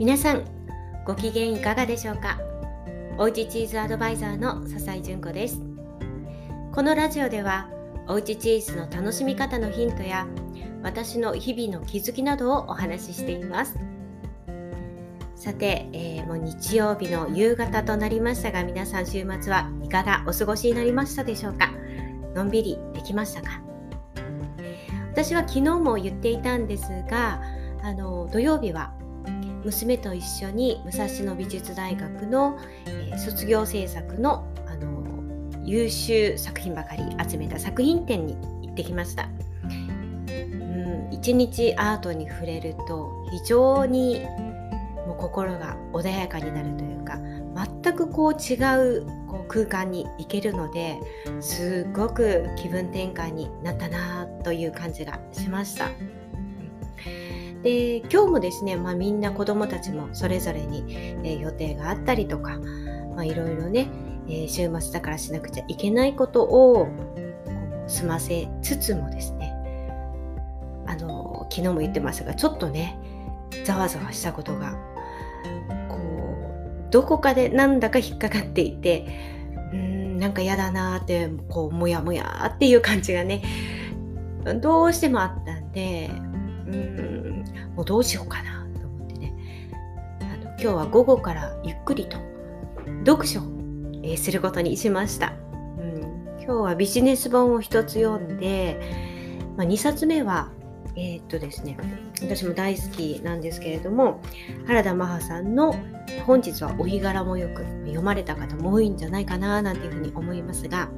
皆さんご機嫌いかがでしょうか？おうちチーズアドバイザーの笹井純子です。このラジオではおうちチーズの楽しみ方のヒントや私の日々の気づきなどをお話ししています。さて、えー、もう日曜日の夕方となりましたが皆さん週末はいかがお過ごしになりましたでしょうか？のんびりできましたか？私は昨日も言っていたんですがあの土曜日は娘と一緒に武蔵野美術大学の、えー、卒業制作のあの優秀作品ばかり集めた作品展に行ってきました。うん一日アートに触れると非常にもう心が穏やかになるというか全くこう違うこう空間に行けるのですっごく気分転換になったなという感じがしました。で今日もですね、まあ、みんな子どもたちもそれぞれに、えー、予定があったりとかいろいろね、えー、週末だからしなくちゃいけないことを済ませつつもですねあの昨日も言ってましたがちょっとねざわざわしたことがこうどこかでなんだか引っかかっていてうんなんか嫌だなってこうもやもやっていう感じがねどうしてもあったんでうんもうどうしようかなと思ってね。あの今日は午後からゆっくりと読書を、えー、することにしました、うん、今日はビジネス本を一つ読んで、まあ、2冊目はえー、っとですね私も大好きなんですけれども原田マハさんの「本日はお日柄もよく」読まれた方も多いんじゃないかななんていうふうに思いますが、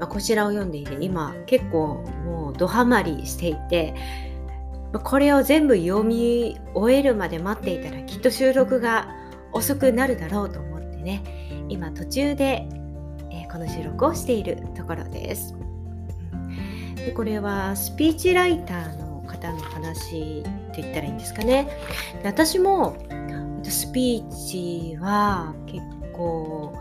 まあ、こちらを読んでいて今結構もうドハマりしていてこれを全部読み終えるまで待っていたらきっと収録が遅くなるだろうと思ってね今途中で、え、この収録をしているところです。でこれはスピーチライターの方の話って言ったらいいんですかね。で私もスピーチは結構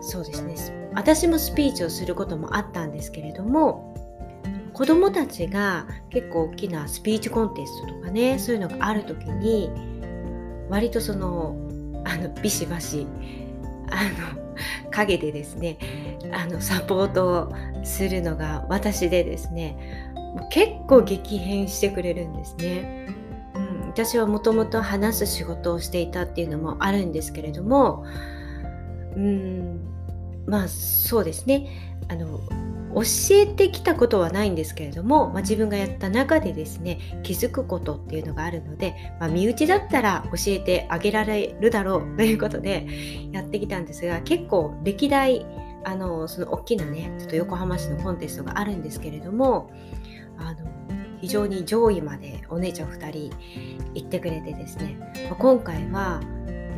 そうですね私もスピーチをすることもあったんですけれども子どもたちが結構大きなスピーチコンテストとかねそういうのがある時に割とそのあのビシバシあの陰でですねあのサポートをするのが私でですね結構激変してくれるんですね。うん、私はもともと話す仕事をしていたっていうのもあるんですけれどもうんまあそうですねあの教えてきたことはないんですけれども、まあ、自分がやった中でですね気づくことっていうのがあるので、まあ、身内だったら教えてあげられるだろうということでやってきたんですが結構歴代あのその大きなねちょっと横浜市のコンテストがあるんですけれどもあの非常に上位までお姉ちゃん2人行ってくれてですね、まあ、今回は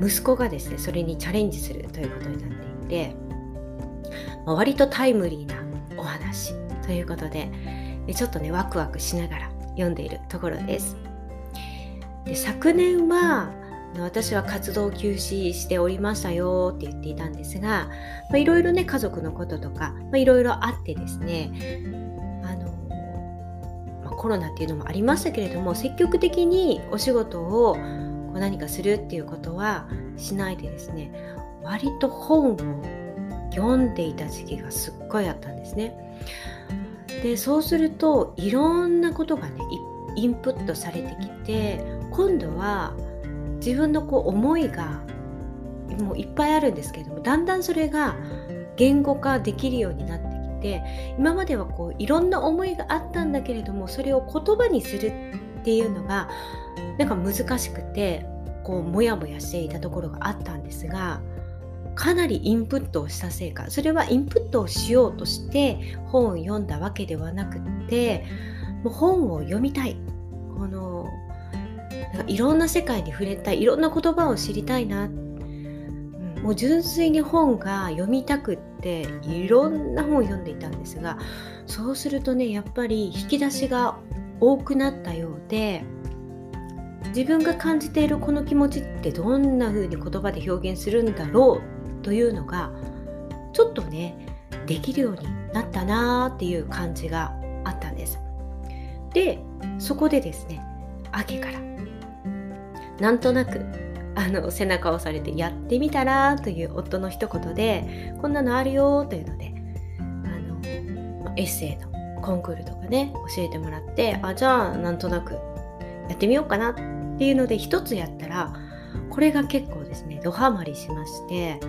息子がですねそれにチャレンジするということになっていて、まあ、割とタイムリーな話ということでちょっとねワクワクしながら読んでいるところです。で昨年は私は活動休止しておりましたよって言っていたんですがいろいろね家族のこととかいろいろあってですねあの、ま、コロナっていうのもありましたけれども積極的にお仕事をこう何かするっていうことはしないでですね割と本を読んでいた時期がすっごいあったんですね。でそうするといろんなことがねインプットされてきて今度は自分のこう思いがもういっぱいあるんですけれどもだんだんそれが言語化できるようになってきて今まではこういろんな思いがあったんだけれどもそれを言葉にするっていうのがなんか難しくてこうモヤモヤしていたところがあったんですがかなりインプットをしたせいかそれはインプットをしようとして本を読んだわけではなくってもう本を読みたい。このいろんな世界に触れたい。いろんな言葉を知りたいな、もう純粋に本が読みたくっていろんな本を読んでいたんですがそうするとねやっぱり引き出しが多くなったようで自分が感じているこの気持ちってどんな風に言葉で表現するんだろうというのがちょっとねできるようになったなーっていう感じがあったんです。でそこでですね秋からなんとなくあの背中を押されてやってみたらという夫の一言でこんなのあるよというのであのエッセイのコンクールとかね教えてもらってあじゃあなんとなくやってみようかなっていうので一つやったらこれが結構ですねドハマりしまして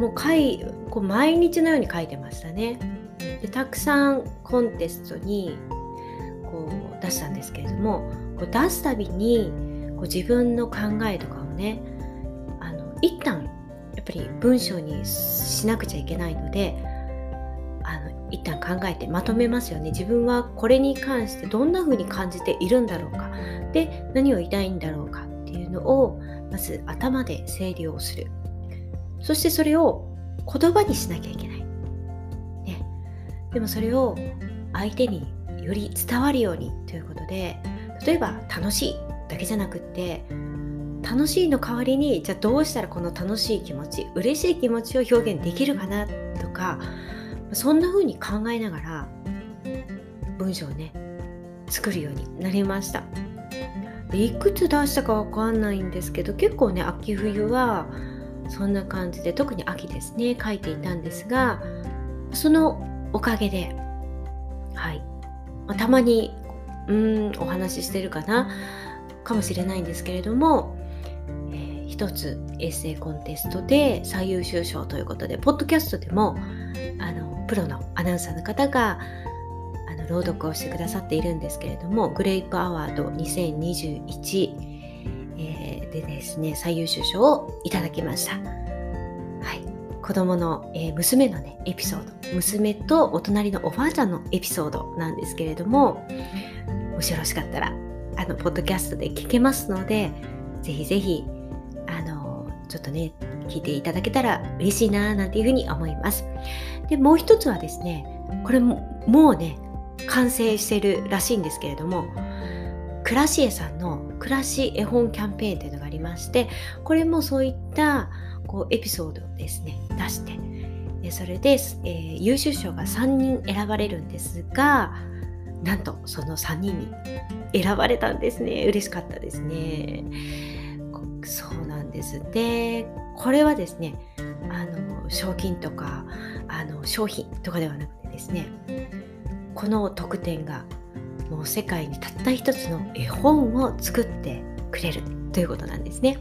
もう書いこう毎日のように書いてましたね。でたくさんコンテストにこう出したんですけれどもこう出すたびにこう自分の考えとかをねあの一旦やっぱり文章にしなくちゃいけないのであの一旦考えてまとめますよね。自分はこれに関してどんな風に感じているんだろうか。で何を言いたいんだろうか。っていうのをまず頭で整理をする。そしてそれを言葉にしなきゃいけない、ね、でもそれを相手により伝わるようにということで例えば楽しいだけじゃなくって楽しいの代わりにじゃあどうしたらこの楽しい気持ち嬉しい気持ちを表現できるかなとかそんな風に考えながら文章をね作るようになりました。でいくつ出したかわかんないんですけど結構ね秋冬はそんな感じで特に秋ですね書いていたんですがそのおかげではい、まあ、たまにうんお話ししてるかなかもしれないんですけれども、えー、一つエッセイコンテストで最優秀賞ということでポッドキャストでもあのプロのアナウンサーの方が朗読をしてくださっているんですけれどもグレイプアワード2021えー、でですね最優秀賞をいただきました。はい、子供の、えー、娘のねエピソード。娘とお隣のおばあちゃんのエピソードなんですけれどももしよろしかったらあのポッドキャストで聞けますのでぜひぜひあのちょっとね聞いていただけたら嬉しいななんていうふうに思います。でもう一つはですねこれももうね完成してるらしいんですけれどもクラシエさんの暮らし絵本キャンペーンというのがありましてこれもそういったこうエピソードをですね出してでそれで、えー、優秀賞が3人選ばれるんですがなんとその3人に選ばれたんですね。嬉しかったですね。そうなんです。でこれはですねあの賞金とかあの商品とかではなくてですねこの特典がもう世界にたった一つの絵本を作ってくれるということなんですね。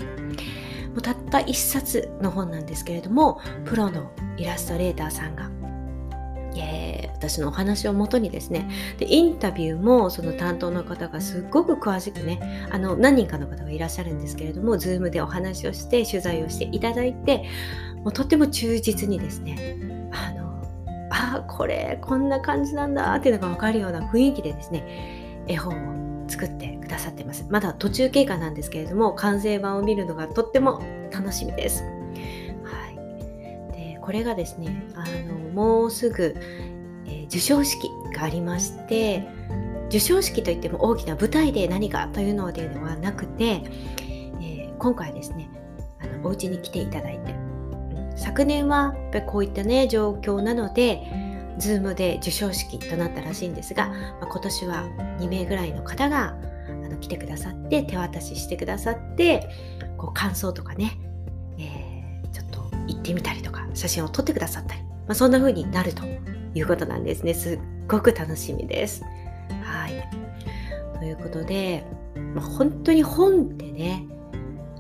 もうたった一冊の本なんですけれどもプロのイラストレーターさんが、え、私のお話をもとにですねでインタビューもその担当の方がすっごく詳しくねあの何人かの方がいらっしゃるんですけれども Zoom でお話をして取材をしていただいてもうとっても忠実にですねあのあこれこんな感じなんだっていうのが分かるような雰囲気でですね絵本を作ってくださってます。まだ途中経過なんですけれども完成版を見るのがとっても楽しみです、はい、でこれがですねあのもうすぐ、えー、授賞式がありまして授賞式といっても大きな舞台で何かというのではなくて、えー、今回ですねあのお家に来ていただいて昨年はやっぱりこういったね状況なので Zoom で授賞式となったらしいんですが、まあ、今年は2名ぐらいの方があの来てくださって手渡ししてくださってこう感想とかね、えー、ちょっと行ってみたりとか写真を撮ってくださったり、まあ、そんな風になるということなんですねすっごく楽しみです。はいということで、まあ、本当に本ってね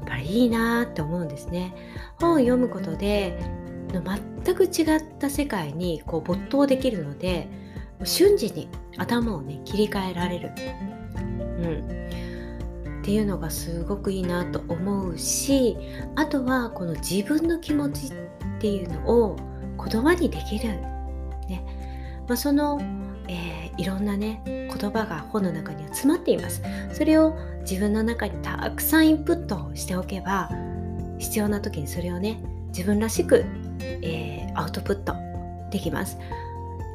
ぱりいいなって思うんですね。本を読むことで全く違った世界にこう没頭できるので瞬時に頭をね切り替えられる、うん、っていうのがすごくいいなと思うしあとはこの自分の気持ちっていうのを言葉にできる、ね。まあ、その、えー、いろんなね言葉が本の中には詰まっています。それを自分の中にたくさんインプットしておけば必要な時にそれをね自分らしく、えー、アウトプットできます。や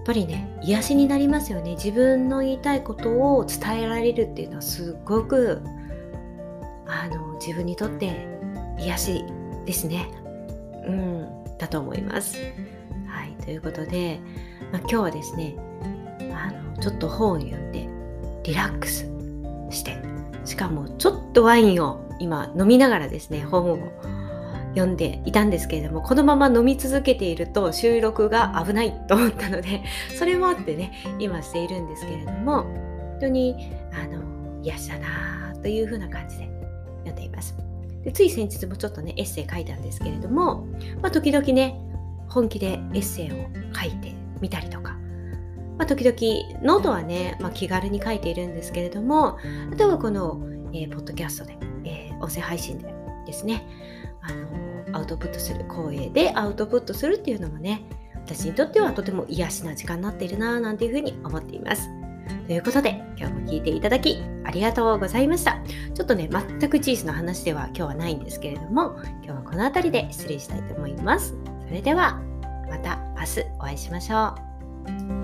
っぱりね癒しになりますよね。自分の言いたいことを伝えられるっていうのはすごくあの自分にとって癒しですね。うんだと思います。はいということで、まあ、今日はですねあのちょっと本を読んでリラックスしてしかもちょっとワインを今飲みながらですね本を読んでいたんですけれどもこのまま飲み続けていると収録が危ないと思ったので それもあってね今しているんですけれども本当にあの癒しだなというふうな感じで読んでいます。でつい先日もちょっとねエッセイ書いたんですけれども、まあ、時々ね本気でエッセイを書いてみたりとかまあ、時々ノートはね、まあ、気軽に書いているんですけれどもあとはこの、えー、ポッドキャストで、音声配信でですねあのアウトプットする声でアウトプットするっていうのもね私にとってはとても癒しな時間になっているなぁなんていうふうに思っています。ということで今日も聞いていただきありがとうございました。ちょっとね全くチーズの話では今日はないんですけれども今日はこの辺りで失礼したいと思います。それではまた明日お会いしましょう。